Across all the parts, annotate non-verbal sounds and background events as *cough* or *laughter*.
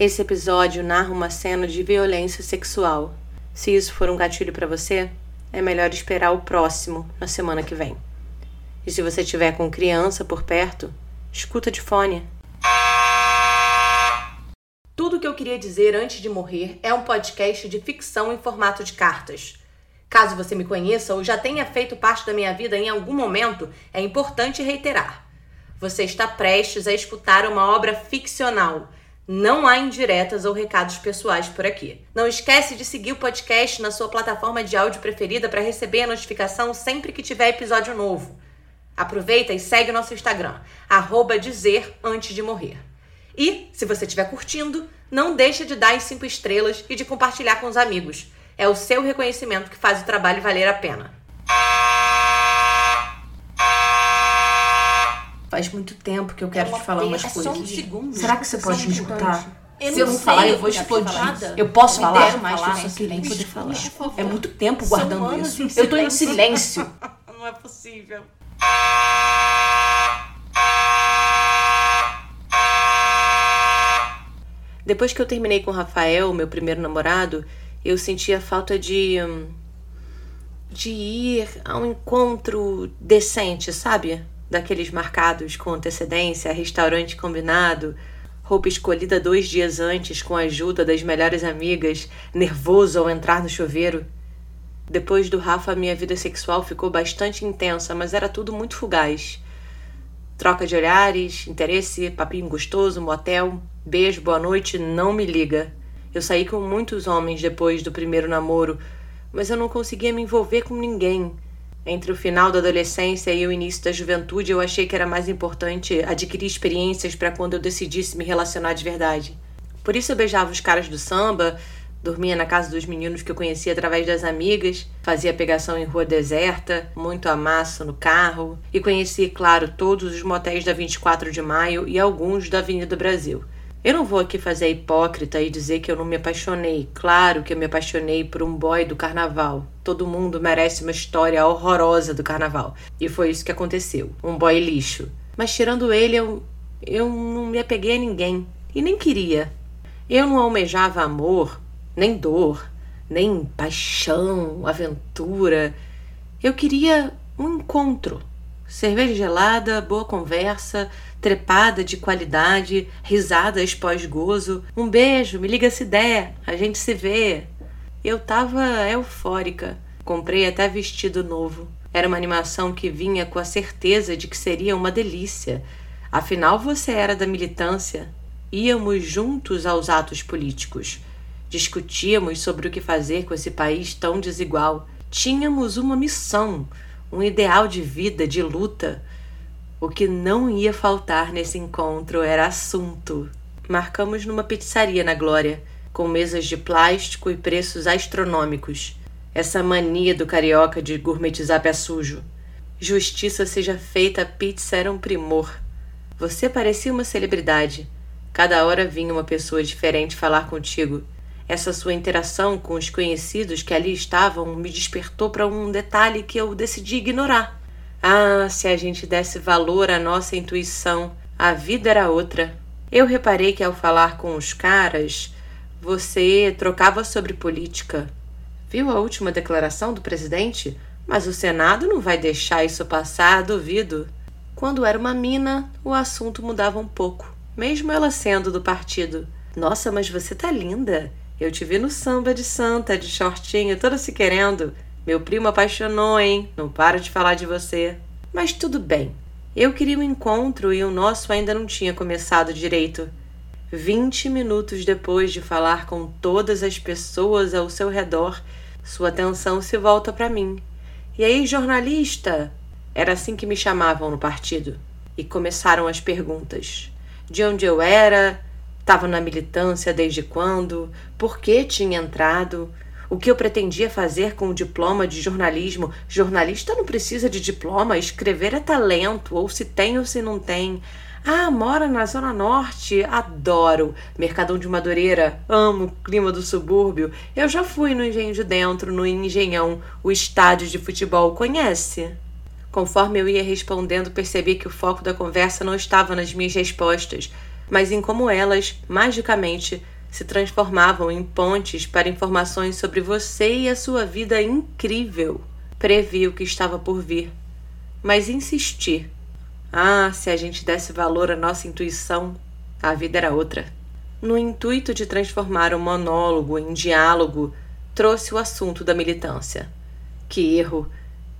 Esse episódio narra uma cena de violência sexual. Se isso for um gatilho para você, é melhor esperar o próximo na semana que vem. E se você tiver com criança por perto, escuta de fone. Tudo o que eu queria dizer antes de morrer é um podcast de ficção em formato de cartas. Caso você me conheça ou já tenha feito parte da minha vida em algum momento, é importante reiterar. Você está prestes a escutar uma obra ficcional. Não há indiretas ou recados pessoais por aqui. Não esquece de seguir o podcast na sua plataforma de áudio preferida para receber a notificação sempre que tiver episódio novo. Aproveita e segue o nosso Instagram, arroba dizer antes de morrer. E, se você estiver curtindo, não deixe de dar as 5 estrelas e de compartilhar com os amigos. É o seu reconhecimento que faz o trabalho valer a pena. Faz muito tempo que eu quero te falar umas é coisas. Só um segundo. Será que você pode me escutar? Eu Se eu não sei, falar, eu vou eu explodir. Eu posso Me falar? mais Falar, silêncio, só queria poder falar. É muito tempo São guardando isso. Eu tô em silêncio. silêncio. *laughs* Não é possível. Depois que eu terminei com o Rafael, meu primeiro namorado, eu sentia falta de. hum, de ir a um encontro decente, sabe? Daqueles marcados com antecedência, restaurante combinado, roupa escolhida dois dias antes com a ajuda das melhores amigas, nervoso ao entrar no chuveiro. Depois do Rafa, minha vida sexual ficou bastante intensa, mas era tudo muito fugaz. Troca de olhares, interesse, papinho gostoso, motel, beijo, boa noite, não me liga. Eu saí com muitos homens depois do primeiro namoro, mas eu não conseguia me envolver com ninguém. Entre o final da adolescência e o início da juventude, eu achei que era mais importante adquirir experiências para quando eu decidisse me relacionar de verdade. Por isso eu beijava os caras do samba, dormia na casa dos meninos que eu conhecia através das amigas, fazia pegação em rua deserta, muito amasso no carro e conheci, claro, todos os motéis da 24 de maio e alguns da Avenida Brasil. Eu não vou aqui fazer a hipócrita e dizer que eu não me apaixonei. Claro que eu me apaixonei por um boy do carnaval. Todo mundo merece uma história horrorosa do carnaval. E foi isso que aconteceu. Um boy lixo. Mas tirando ele, eu, eu não me apeguei a ninguém. E nem queria. Eu não almejava amor, nem dor, nem paixão, aventura. Eu queria um encontro. Cerveja gelada, boa conversa, trepada de qualidade, risadas pós-gozo. Um beijo, me liga se der, a gente se vê. Eu tava eufórica. Comprei até vestido novo. Era uma animação que vinha com a certeza de que seria uma delícia. Afinal, você era da militância. Íamos juntos aos atos políticos. Discutíamos sobre o que fazer com esse país tão desigual. Tínhamos uma missão, um ideal de vida, de luta. O que não ia faltar nesse encontro era assunto. Marcamos numa pizzaria na Glória, com mesas de plástico e preços astronômicos. Essa mania do carioca de gourmetizar pé sujo. Justiça seja feita, a pizza era um primor. Você parecia uma celebridade. Cada hora vinha uma pessoa diferente falar contigo. Essa sua interação com os conhecidos que ali estavam me despertou para um detalhe que eu decidi ignorar. Ah, se a gente desse valor à nossa intuição, a vida era outra. Eu reparei que ao falar com os caras, você trocava sobre política. Viu a última declaração do presidente? Mas o Senado não vai deixar isso passar, duvido. Quando era uma mina, o assunto mudava um pouco, mesmo ela sendo do partido. Nossa, mas você tá linda. Eu te vi no samba de santa, de shortinho, toda se querendo. Meu primo apaixonou, hein? Não para de falar de você. Mas tudo bem. Eu queria um encontro e o nosso ainda não tinha começado direito. Vinte minutos depois de falar com todas as pessoas ao seu redor, sua atenção se volta para mim. E aí, jornalista? Era assim que me chamavam no partido. E começaram as perguntas. De onde eu era? Estava na militância desde quando? Por que tinha entrado? O que eu pretendia fazer com o diploma de jornalismo? Jornalista não precisa de diploma, escrever é talento, ou se tem ou se não tem. Ah, mora na Zona Norte? Adoro. Mercadão de Madureira? Amo o clima do subúrbio. Eu já fui no Engenho de Dentro, no Engenhão, o estádio de futebol. Conhece? Conforme eu ia respondendo, percebi que o foco da conversa não estava nas minhas respostas. Mas em como elas, magicamente, se transformavam em pontes para informações sobre você e a sua vida incrível. Previ o que estava por vir, mas insisti. Ah, se a gente desse valor à nossa intuição, a vida era outra. No intuito de transformar o monólogo em diálogo, trouxe o assunto da militância. Que erro!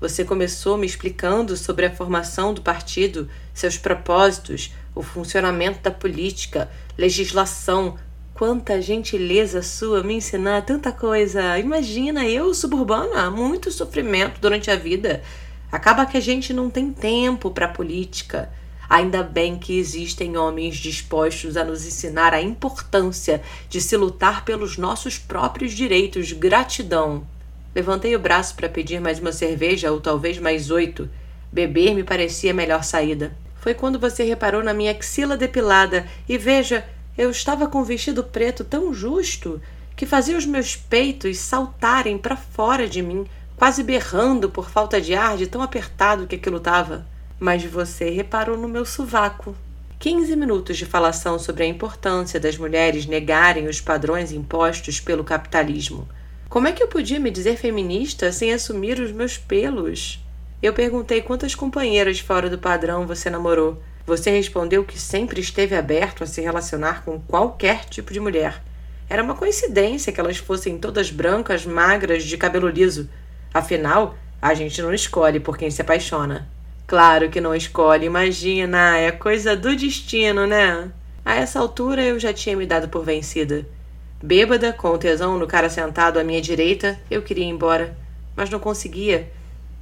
Você começou me explicando sobre a formação do partido, seus propósitos, o funcionamento da política, legislação. Quanta gentileza sua me ensinar tanta coisa. Imagina, eu, suburbana, muito sofrimento durante a vida. Acaba que a gente não tem tempo para política. Ainda bem que existem homens dispostos a nos ensinar a importância de se lutar pelos nossos próprios direitos. Gratidão. Levantei o braço para pedir mais uma cerveja ou talvez mais oito. Beber me parecia a melhor saída. Foi quando você reparou na minha axila depilada e veja, eu estava com um vestido preto tão justo que fazia os meus peitos saltarem para fora de mim, quase berrando por falta de ar de tão apertado que aquilo estava. Mas você reparou no meu sovaco. 15 minutos de falação sobre a importância das mulheres negarem os padrões impostos pelo capitalismo. Como é que eu podia me dizer feminista sem assumir os meus pelos? Eu perguntei quantas companheiras fora do padrão você namorou. Você respondeu que sempre esteve aberto a se relacionar com qualquer tipo de mulher. Era uma coincidência que elas fossem todas brancas, magras, de cabelo liso. Afinal, a gente não escolhe por quem se apaixona. Claro que não escolhe, imagina, é coisa do destino, né? A essa altura eu já tinha me dado por vencida. Bêbada, com tesão no cara sentado à minha direita, eu queria ir embora, mas não conseguia.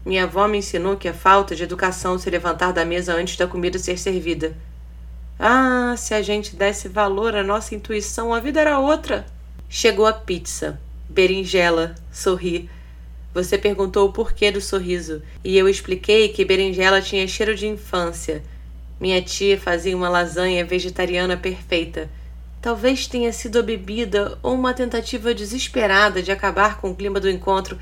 Minha avó me ensinou que é falta de educação se levantar da mesa antes da comida ser servida. Ah, se a gente desse valor à nossa intuição, a vida era outra. Chegou a pizza. Berinjela, sorri. Você perguntou o porquê do sorriso, e eu expliquei que berinjela tinha cheiro de infância. Minha tia fazia uma lasanha vegetariana perfeita. Talvez tenha sido a bebida ou uma tentativa desesperada de acabar com o clima do encontro.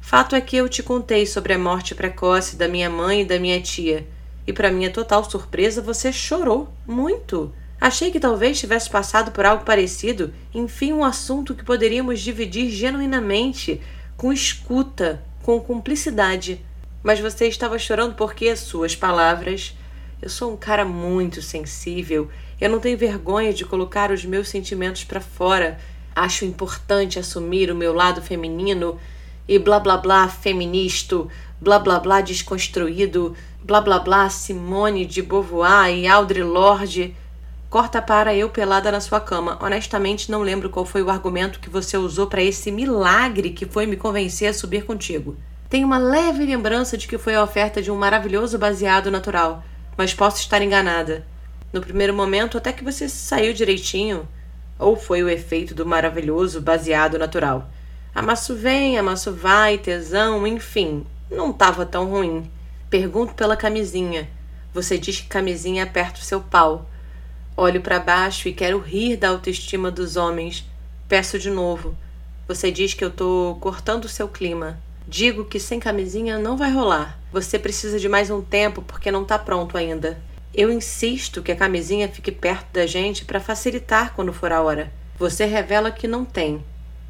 Fato é que eu te contei sobre a morte precoce da minha mãe e da minha tia. E para minha total surpresa, você chorou muito. Achei que talvez tivesse passado por algo parecido, enfim, um assunto que poderíamos dividir genuinamente, com escuta, com cumplicidade. Mas você estava chorando porque suas palavras. Eu sou um cara muito sensível eu não tenho vergonha de colocar os meus sentimentos para fora. Acho importante assumir o meu lado feminino e blá blá blá feminista, blá blá blá desconstruído, blá blá blá Simone de Beauvoir e Audre Lorde. Corta para eu pelada na sua cama. Honestamente, não lembro qual foi o argumento que você usou para esse milagre que foi me convencer a subir contigo. Tenho uma leve lembrança de que foi a oferta de um maravilhoso baseado natural, mas posso estar enganada. No primeiro momento, até que você saiu direitinho. Ou foi o efeito do maravilhoso baseado natural. Amasso vem, amasso vai, tesão, enfim. Não estava tão ruim. Pergunto pela camisinha. Você diz que camisinha aperta o seu pau. Olho para baixo e quero rir da autoestima dos homens. Peço de novo. Você diz que eu tô cortando o seu clima. Digo que sem camisinha não vai rolar. Você precisa de mais um tempo porque não tá pronto ainda. Eu insisto que a camisinha fique perto da gente para facilitar quando for a hora. Você revela que não tem,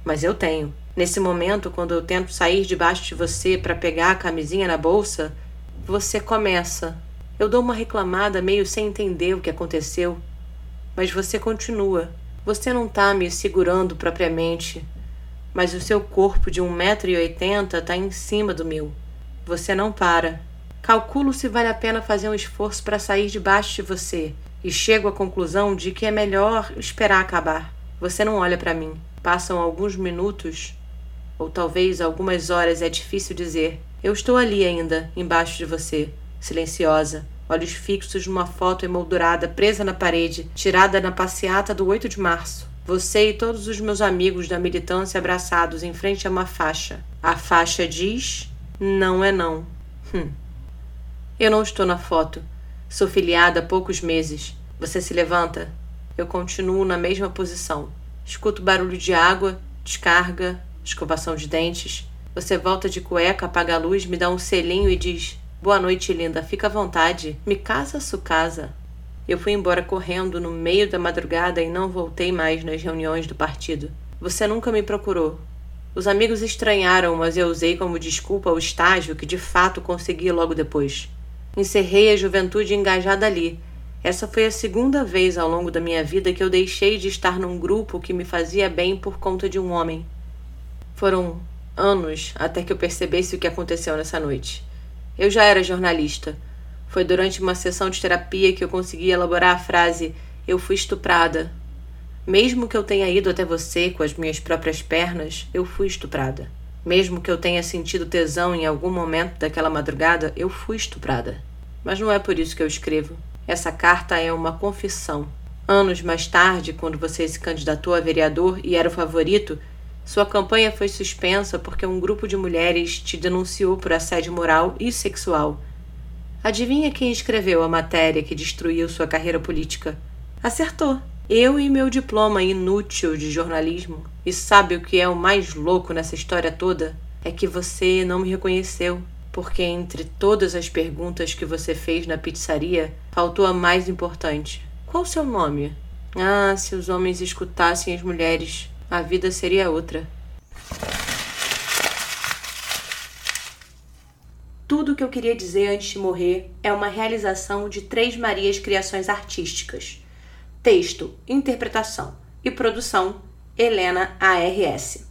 mas eu tenho. Nesse momento, quando eu tento sair debaixo de você para pegar a camisinha na bolsa, você começa. Eu dou uma reclamada meio sem entender o que aconteceu, mas você continua. Você não está me segurando propriamente, mas o seu corpo de 1,80m está em cima do meu. Você não para. Calculo se vale a pena fazer um esforço para sair debaixo de você e chego à conclusão de que é melhor esperar acabar. Você não olha para mim. Passam alguns minutos, ou talvez algumas horas, é difícil dizer. Eu estou ali ainda, embaixo de você, silenciosa, olhos fixos numa foto emoldurada presa na parede, tirada na passeata do 8 de março. Você e todos os meus amigos da militância abraçados em frente a uma faixa. A faixa diz: não é não. Hum. Eu não estou na foto. Sou filiada há poucos meses. Você se levanta? Eu continuo na mesma posição. Escuto barulho de água, descarga, escovação de dentes. Você volta de cueca, apaga a luz, me dá um selinho e diz: Boa noite, linda, fica à vontade. Me casa, su casa. Eu fui embora correndo no meio da madrugada e não voltei mais nas reuniões do partido. Você nunca me procurou. Os amigos estranharam, mas eu usei como desculpa o estágio que de fato consegui logo depois. Encerrei a juventude engajada ali. Essa foi a segunda vez ao longo da minha vida que eu deixei de estar num grupo que me fazia bem por conta de um homem. Foram anos até que eu percebesse o que aconteceu nessa noite. Eu já era jornalista. Foi durante uma sessão de terapia que eu consegui elaborar a frase Eu fui estuprada. Mesmo que eu tenha ido até você com as minhas próprias pernas, eu fui estuprada. Mesmo que eu tenha sentido tesão em algum momento daquela madrugada, eu fui estuprada. Mas não é por isso que eu escrevo. Essa carta é uma confissão. Anos mais tarde, quando você se candidatou a vereador e era o favorito, sua campanha foi suspensa porque um grupo de mulheres te denunciou por assédio moral e sexual. Adivinha quem escreveu a matéria que destruiu sua carreira política? Acertou! Eu e meu diploma inútil de jornalismo. E sabe o que é o mais louco nessa história toda? É que você não me reconheceu. Porque entre todas as perguntas que você fez na pizzaria, faltou a mais importante. Qual o seu nome? Ah, se os homens escutassem as mulheres, a vida seria outra. Tudo o que eu queria dizer antes de morrer é uma realização de Três Marias Criações Artísticas Texto, interpretação e produção: Helena ARS.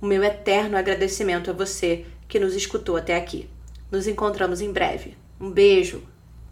O meu eterno agradecimento a você que nos escutou até aqui. Nos encontramos em breve. Um beijo!